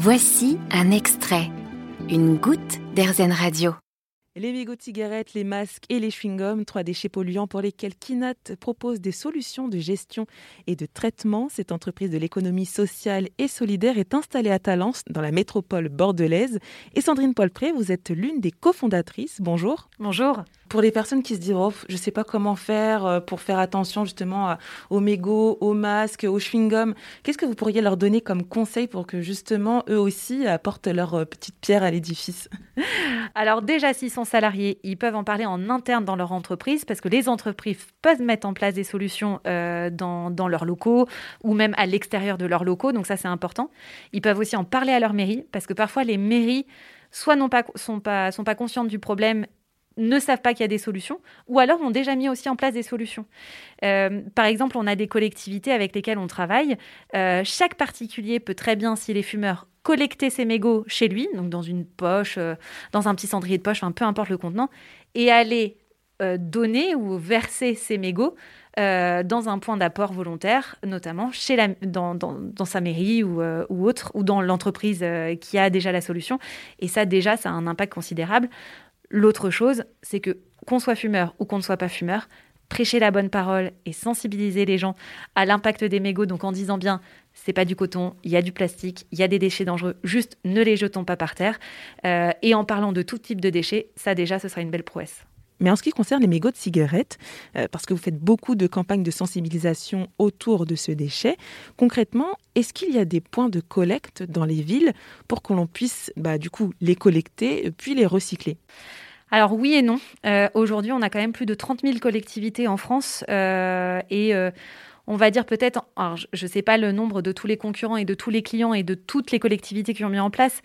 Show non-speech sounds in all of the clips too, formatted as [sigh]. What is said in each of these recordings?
Voici un extrait, une goutte d'Airzen Radio. Les mégots de cigarettes, les masques et les chewing-gums, trois déchets polluants pour lesquels Kinat propose des solutions de gestion et de traitement. Cette entreprise de l'économie sociale et solidaire est installée à Talence, dans la métropole bordelaise. Et Sandrine Paulpré, vous êtes l'une des cofondatrices. Bonjour. Bonjour. Pour les personnes qui se disent, oh, je ne sais pas comment faire euh, pour faire attention justement aux mégots, aux masques, aux chewing-gums, qu'est-ce que vous pourriez leur donner comme conseil pour que justement eux aussi apportent leur euh, petite pierre à l'édifice? Alors déjà, s'ils sont salariés, ils peuvent en parler en interne dans leur entreprise parce que les entreprises peuvent mettre en place des solutions euh, dans, dans, leurs locaux ou même à l'extérieur de leurs locaux. Donc ça, c'est important. Ils peuvent aussi en parler à leur mairie parce que parfois les mairies soit non pas, sont pas, sont pas conscientes du problème ne savent pas qu'il y a des solutions, ou alors ont déjà mis aussi en place des solutions. Euh, par exemple, on a des collectivités avec lesquelles on travaille. Euh, chaque particulier peut très bien, s'il est fumeur, collecter ses mégots chez lui, donc dans une poche, euh, dans un petit cendrier de poche, peu importe le contenant, et aller donner ou verser ses mégots dans un point d'apport volontaire, notamment chez la, dans, dans, sa mairie ou, ou, autre, ou dans l'entreprise qui a déjà la solution. Et ça, déjà, ça a un impact considérable. L'autre chose, c'est que qu'on soit fumeur ou qu'on ne soit pas fumeur, prêcher la bonne parole et sensibiliser les gens à l'impact des mégots, donc en disant bien, c'est pas du coton, il y a du plastique, il y a des déchets dangereux, juste ne les jetons pas par terre. Euh, et en parlant de tout type de déchets, ça déjà, ce sera une belle prouesse. Mais en ce qui concerne les mégots de cigarettes, euh, parce que vous faites beaucoup de campagnes de sensibilisation autour de ce déchet, concrètement, est-ce qu'il y a des points de collecte dans les villes pour que l'on puisse, bah, du coup, les collecter puis les recycler? Alors oui et non. Euh, aujourd'hui, on a quand même plus de 30 000 collectivités en France euh, et on va dire peut-être, je ne sais pas le nombre de tous les concurrents et de tous les clients et de toutes les collectivités qui ont mis en place,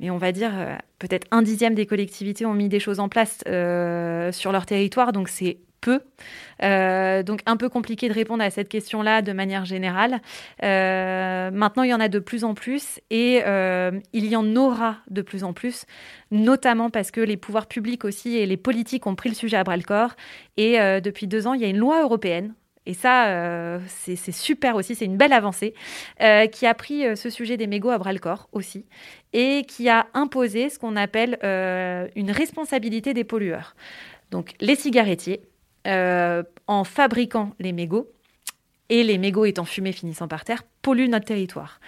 mais on va dire euh, peut-être un dixième des collectivités ont mis des choses en place euh, sur leur territoire, donc c'est peu. Euh, donc un peu compliqué de répondre à cette question-là de manière générale. maintenant, il y en a de plus en plus et il y en aura de plus en plus, notamment parce que les pouvoirs publics aussi et les politiques ont pris le sujet à bras-le-corps. Et depuis deux ans, il y a une loi européenne et ça, euh, c'est super aussi, c'est une belle avancée, euh, qui a pris euh, ce sujet des mégots à bras le corps aussi, et qui a imposé ce qu'on appelle une responsabilité des pollueurs. Donc les cigarettiers, en fabriquant les mégots, et les mégots étant fumés finissant par terre, polluent notre territoire.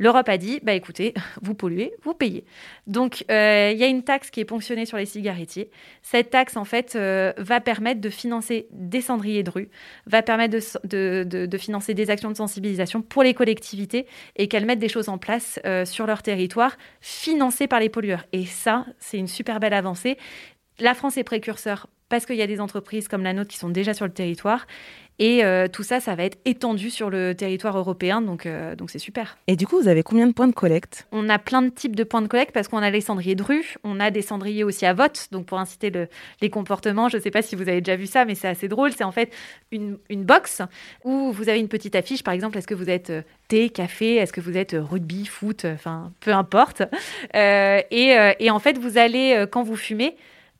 L'Europe a dit, bah écoutez, [laughs] vous polluez, vous payez. Donc euh, il y a une taxe qui est ponctionnée sur les cigarettiers. Cette taxe, en fait, euh, va permettre de financer des cendriers de rue, va permettre de, financer des actions de sensibilisation pour les collectivités et qu'elles mettent des choses en place euh, sur leur territoire, financées par les pollueurs. Et ça, c'est une super belle avancée. La France est précurseur parce qu'il y a des entreprises comme la nôtre qui sont déjà sur le territoire. Et euh, tout ça, ça va être étendu sur le territoire européen, donc euh, donc c'est super. Et du coup, vous avez combien de points de collecte? On a plein de types de points de collecte parce qu'on a les cendriers de rue, on a des cendriers aussi à vote, donc pour inciter les comportements. Je ne sais pas si vous avez déjà vu ça, mais c'est assez drôle. C'est en fait une, une box où vous avez une petite affiche, par exemple, est-ce que vous êtes euh, thé, café, est-ce que vous êtes rugby, foot, enfin peu importe. et, et en fait, vous allez, quand vous fumez,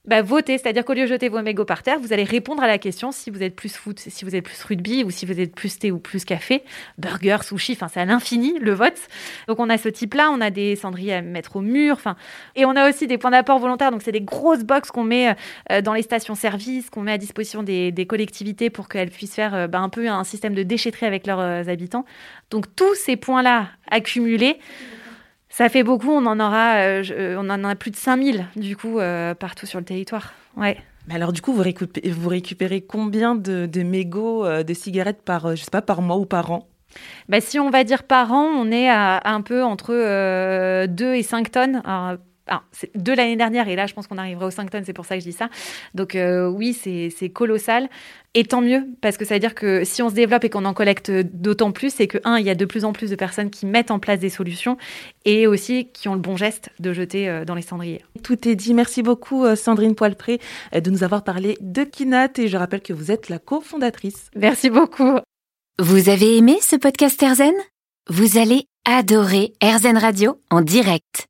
bah, votez, c'est-à-dire qu'au lieu de jeter vos mégots par terre, vous allez répondre à la question si vous êtes plus foot, si vous êtes plus rugby ou si vous êtes plus thé ou plus café, burger, sushi, enfin c'est à l'infini le vote. Donc on a ce type-là, on a des cendriers à mettre au mur, enfin et on a aussi des points d'apport volontaires. Donc c'est des grosses boxes qu'on met euh, dans les stations-service, qu'on met à disposition des, collectivités pour qu'elles puissent faire euh, bah, un peu un système de déchetterie avec leurs euh, habitants. Donc tous ces points-là accumulés. Ça fait beaucoup, on en aura, euh, euh, on en a plus de 5000 du coup euh, partout sur le territoire. Ouais. Mais alors du coup, vous récupérez, vous récupérez combien de, de mégots de cigarettes par, je sais pas, par mois ou par an? Bah, Si on va dire par an, on est à, un peu entre 2 et 5 tonnes. Alors, ah, de l'année dernière, et là, je pense qu'on arrivera aux 5 tonnes, c'est pour ça que je dis ça. Donc, euh, oui, c'est colossal. Et tant mieux, parce que ça veut dire que si on se développe et qu'on en collecte d'autant plus, c'est que, un, il y a de plus en plus de personnes qui mettent en place des solutions et aussi qui ont le bon geste de jeter euh, dans les cendriers. Tout est dit. Merci beaucoup, euh, Sandrine Poilpré, de nous avoir parlé de Kinat. Et je rappelle que vous êtes la cofondatrice. Merci beaucoup. Vous avez aimé ce podcast Erzen Vous allez adorer Erzen Radio en direct.